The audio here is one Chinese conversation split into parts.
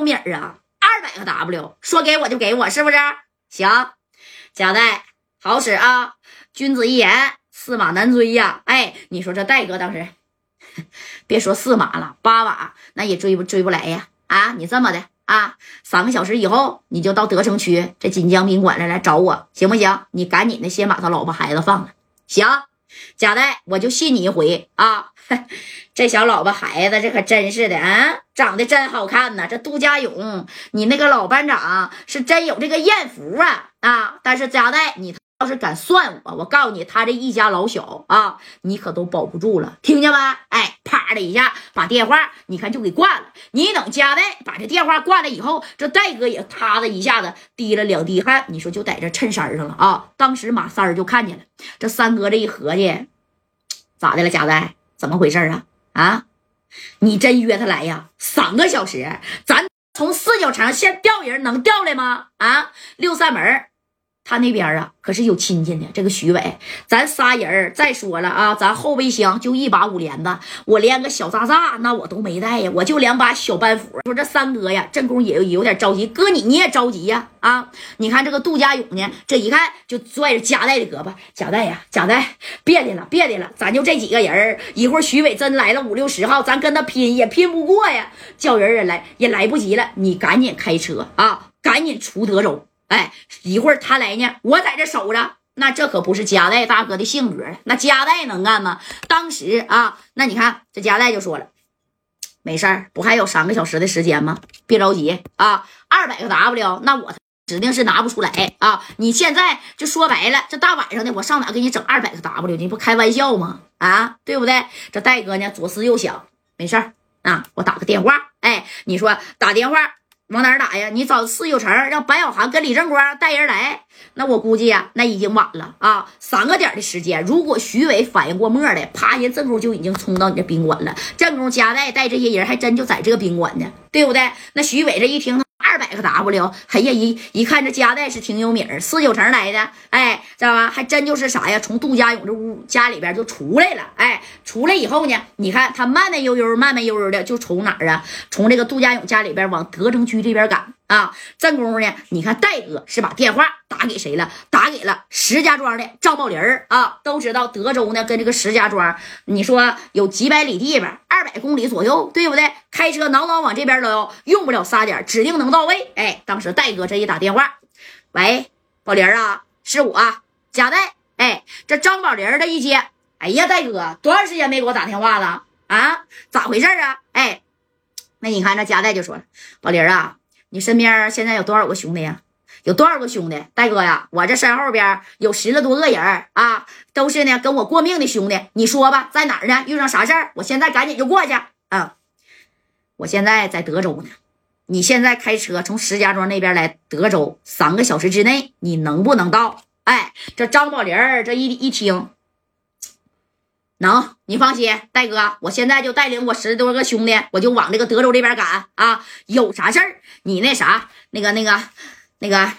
米儿啊，二百个 W，说给我就给我，是不是？行，贾代好使啊，君子一言，驷马难追呀。哎，你说这戴哥当时，别说驷马了，八马那也追不追不来呀？啊，你这么的啊，三个小时以后你就到德城区这锦江宾馆来来找我，行不行？你赶紧的先把他老婆孩子放了。行，贾代，我就信你一回啊。这小老婆孩子，这可真是的啊，长得真好看呐！这杜家勇，你那个老班长是真有这个艳福啊啊！但是贾代，你要是敢算我，我告诉你，他这一家老小啊，你可都保不住了，听见没？哎，啪的一下把电话，你看就给挂了。你等佳代把这电话挂了以后，这戴哥也啪的一下子滴了两滴汗，你说就在这衬衫上了啊！当时马三儿就看见了，这三哥这一合计，咋的了？佳代，怎么回事啊？啊，你真约他来呀？三个小时，咱从四九城先调人，能调来吗？啊，六扇门。他那边啊，可是有亲戚的。这个徐伟，咱仨人再说了啊，咱后备箱就一把五连子，我连个小炸炸那我都没带呀，我就两把小班斧。说这三哥呀，正宫也有有点着急。哥你你也着急呀？啊，你看这个杜家勇呢，这一看就拽着贾代的胳膊，贾代呀，贾代，别的了，别的了，咱就这几个人一会儿徐伟真来了五六十号，咱跟他拼也拼不过呀，叫人也来也来不及了，你赶紧开车啊，赶紧出德州。哎，一会儿他来呢，我在这守着。那这可不是加代大哥的性格那加代能干吗？当时啊，那你看这加代就说了，没事儿，不还有三个小时的时间吗？别着急啊，二百个 W，那我指定是拿不出来啊。你现在就说白了，这大晚上的，我上哪给你整二百个 W？你不开玩笑吗？啊，对不对？这戴哥呢，左思右想，没事儿啊，我打个电话。哎，你说打电话。往哪儿打呀？你找四九城，让白小涵跟李正光带人来。那我估计呀，那已经晚了啊！三个点的时间，如果徐伟反应过墨来，啪，人正宫就已经冲到你这宾馆了。正宫加代带这些人，还真就在这个宾馆呢，对不对？那徐伟这一听。二百个 W，哎呀，一一看这家代是挺有名儿，四九城来的，哎，知道吧？还真就是啥呀？从杜家勇这屋家里边就出来了，哎，出来以后呢，你看他慢慢悠悠、慢慢悠悠的就从哪儿啊？从这个杜家勇家里边往德城区这边赶。啊，正功夫呢？你看戴哥是把电话打给谁了？打给了石家庄的赵宝林啊。都知道德州呢，跟这个石家庄，你说有几百里地吧，二百公里左右，对不对？开车挠挠往这边都用不了仨点，指定能到位。哎，当时戴哥这一打电话，喂，宝林啊，是我贾戴。哎，这张宝林儿的一接，哎呀，戴哥，多长时间没给我打电话了啊？咋回事啊？哎，那你看这贾戴就说了，宝林啊。你身边现在有多少个兄弟呀？有多少个兄弟？大哥呀，我这身后边有十来多个人啊，都是呢跟我过命的兄弟。你说吧，在哪儿呢？遇上啥事儿？我现在赶紧就过去啊！我现在在德州呢，你现在开车从石家庄那边来德州，三个小时之内你能不能到？哎，这张宝林这一一听。能，你放心，戴哥，我现在就带领我十多个兄弟，我就往这个德州这边赶啊！有啥事儿，你那啥，那个、那个、那个，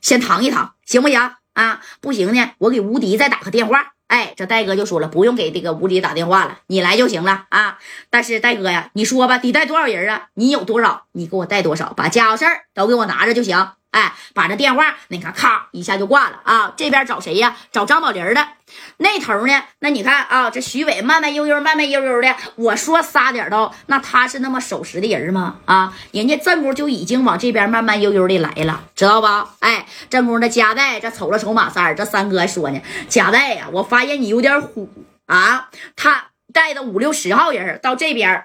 先躺一躺，行不行啊？不行呢，我给吴迪再打个电话。哎，这戴哥就说了，不用给这个吴迪打电话了，你来就行了啊！但是戴哥呀，你说吧，得带多少人啊？你有多少，你给我带多少，把家伙事儿都给我拿着就行。哎，把这电话，你看，咔一下就挂了啊！这边找谁呀？找张宝林的。那头呢？那你看啊，这徐伟慢慢悠悠、慢慢悠悠的。我说仨点到，那他是那么守时的人吗？啊，人家正宫就已经往这边慢慢悠悠的来了，知道吧？哎，正宫的夹带这瞅了瞅马三这三哥说呢，夹带呀，我发现你有点虎啊。他带的五六十号人到这边。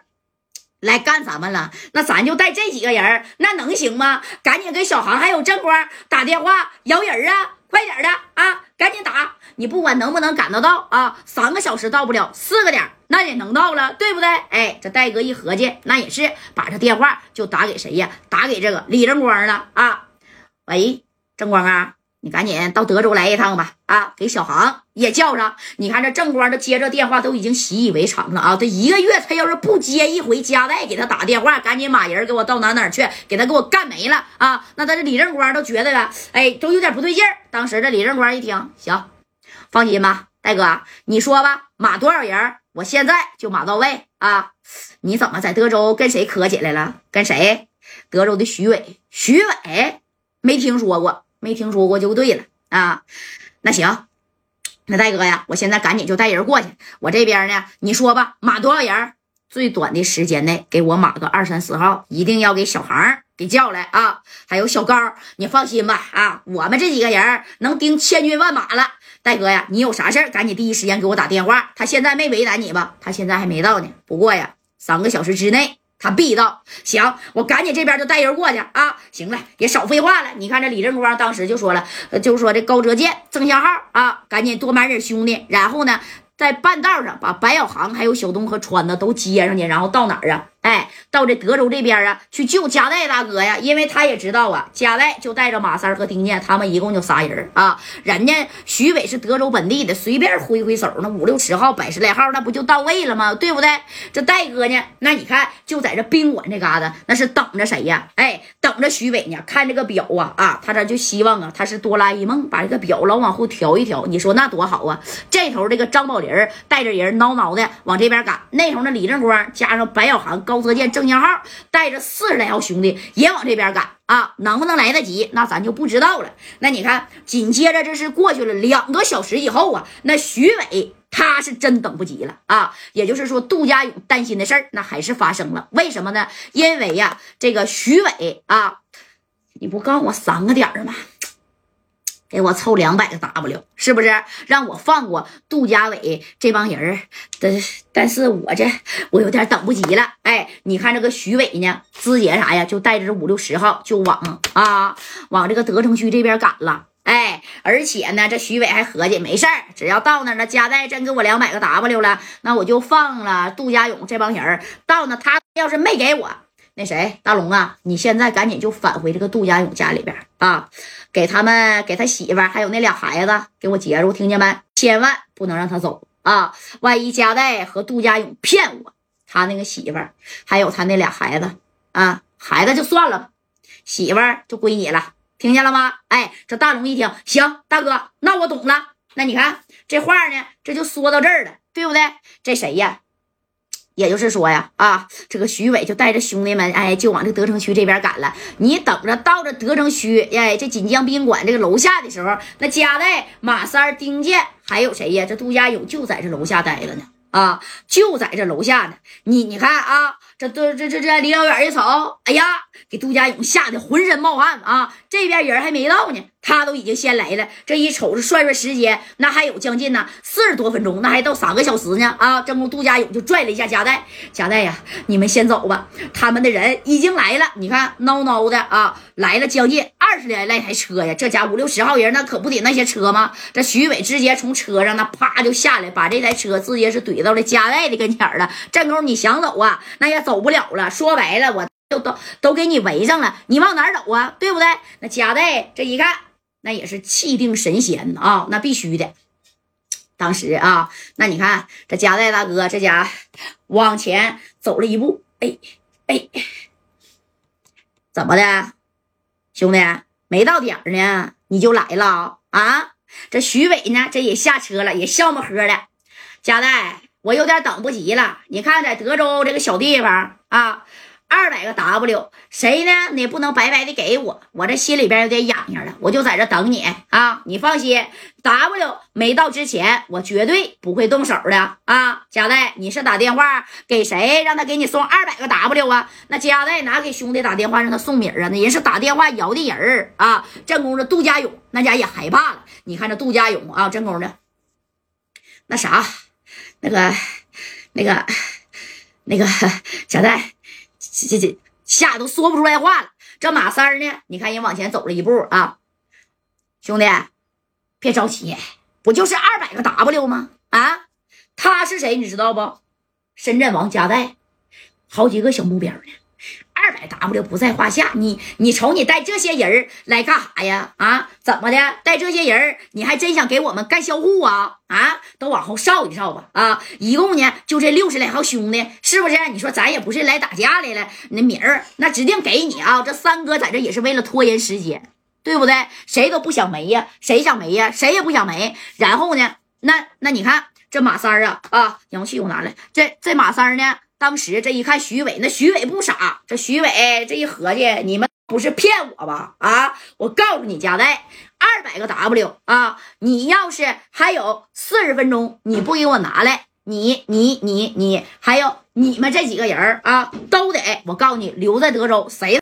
来干咱们了，那咱就带这几个人，那能行吗？赶紧给小航还有正光打电话摇人啊，快点的啊，赶紧打！你不管能不能赶得到啊，三个小时到不了，四个点那也能到了，对不对？哎，这戴哥一合计，那也是把这电话就打给谁呀？打给这个李正光了啊！喂，正光啊。你赶紧到德州来一趟吧！啊，给小航也叫上。你看这正光，都接着电话都已经习以为常了啊。这一个月，他要是不接一回，加代给他打电话，赶紧把人给我到哪哪去，给他给我干没了啊！那他这李正光都觉得了，哎，都有点不对劲。当时这李正光一听，行，放心吧，大哥，你说吧，码多少人？我现在就码到位啊！你怎么在德州跟谁磕起来了？跟谁？德州的徐伟，徐伟没听说过，没听说过就对了啊。那行，那大哥呀，我现在赶紧就带人过去。我这边呢，你说吧，码多少人？最短的时间内给我码个二三十号，一定要给小航给叫来啊！还有小高，你放心吧啊，我们这几个人能盯千军万马了。大哥呀，你有啥事儿赶紧第一时间给我打电话。他现在没为难你吧？他现在还没到呢。不过呀，三个小时之内他必到。行，我赶紧这边就带人过去啊！行了，也少废话了。你看这李正光当时就说了，就是说这高哲健、郑向浩啊，赶紧多买点兄弟，然后呢。在半道上把白小航还有小东和川子都接上去，然后到哪儿啊？哎，到这德州这边啊，去救加代大哥呀，因为他也知道啊，加代就带着马三和丁健，他们一共就仨人啊。人家徐伟是德州本地的，随便挥挥手，那五六十号、百十来号，那不就到位了吗？对不对？这戴哥呢？那你看，就在这宾馆这嘎达，那是等着谁呀？哎，等着徐伟呢。看这个表啊啊，他这就希望啊，他是哆啦 A 梦，把这个表老往后调一调。你说那多好啊！这头这个张宝林。带着人挠挠的往这边赶，那头那李正光加上白小航、高泽健、郑向浩，带着四十来号兄弟也往这边赶啊！能不能来得及？那咱就不知道了。那你看，紧接着这是过去了两个小时以后啊，那徐伟他是真等不及了啊！也就是说，杜家勇担心的事儿那还是发生了。为什么呢？因为呀，这个徐伟啊，你不告诉我三个点吗？给我凑两百个 W，是不是让我放过杜家伟这帮人儿？但但是我这我有点等不及了。哎，你看这个徐伟呢，资姐啥呀，就带着这五六十号就往啊往这个德城区这边赶了。哎，而且呢，这徐伟还合计没事儿，只要到那了，加代真给我两百个 W 了，那我就放了杜家勇这帮人儿。到那他要是没给我。那谁，大龙啊，你现在赶紧就返回这个杜家勇家里边啊，给他们给他媳妇还有那俩孩子给我截住，听见没？千万不能让他走啊！万一加代和杜家勇骗我，他那个媳妇还有他那俩孩子啊，孩子就算了，媳妇就归你了，听见了吗？哎，这大龙一听，行，大哥，那我懂了。那你看这话呢，这就说到这儿了，对不对？这谁呀？也就是说呀，啊，这个徐伟就带着兄弟们，哎，就往这德城区这边赶了。你等着，到这德城区，哎，这锦江宾馆这个楼下的时候，那加代、马三、丁健还有谁呀？这杜家勇就在这楼下待着呢，啊，就在这楼下呢。你你看啊。这这这这这离老远一瞅，哎呀，给杜家勇吓得浑身冒汗啊！这边人还没到呢，他都已经先来了。这一瞅着算算时间，那还有将近呢四十多分钟，那还到三个小时呢啊！正宫杜家勇就拽了一下夹带，夹带呀，你们先走吧，他们的人已经来了。你看孬孬的啊，来了将近二十来来台车呀，这家五六十号人，那可不得那些车吗？这徐伟直接从车上那啪就下来，把这台车直接是怼到了夹带的跟前了。正宫你想走啊，那也走。不了了，说白了，我就都都给你围上了，你往哪走啊？对不对？那加代这一看，那也是气定神闲啊，那必须的。当时啊，那你看这加代大哥这家往前走了一步，哎哎，怎么的，兄弟没到点呢，你就来了啊？这徐伟呢，这也下车了，也笑么呵的，加代。我有点等不及了，你看，在德州这个小地方啊，二百个 W，谁呢？你不能白白的给我，我这心里边有点痒痒了，我就在这等你啊！你放心，W 没到之前，我绝对不会动手的啊！加代，你是打电话给谁，让他给你送二百个 W 啊？那加代哪给兄弟打电话让他送米啊？那人是打电话摇的人啊！正宫的杜家勇那家也害怕了，你看这杜家勇啊，正宫的那啥。那个，那个，那个贾代，这这这吓得都说不出来话了。这马三呢？你看人往前走了一步啊，兄弟，别着急，不就是二百个 W 吗？啊，他是谁？你知道不？深圳王家代，好几个小目标呢。二百 W 不在话下，你你瞅你带这些人来干啥呀？啊，怎么的？带这些人你还真想给我们干销户啊？啊，都往后稍一稍吧。啊，一共呢就这六十来号兄弟，是不是？你说咱也不是来打架来了，那名儿那指定给你啊。这三哥在这也是为了拖延时间，对不对？谁都不想没呀，谁想没呀？谁也不想没。然后呢，那那你看这马三啊啊，氧气我拿来。这这马三呢？当时这一看徐伟，那徐伟不傻，这徐伟这一合计，你们不是骗我吧？啊，我告诉你，加代，二百个 W 啊，你要是还有四十分钟你不给我拿来，你你你你还有你们这几个人啊，都得我告诉你，留在德州，谁？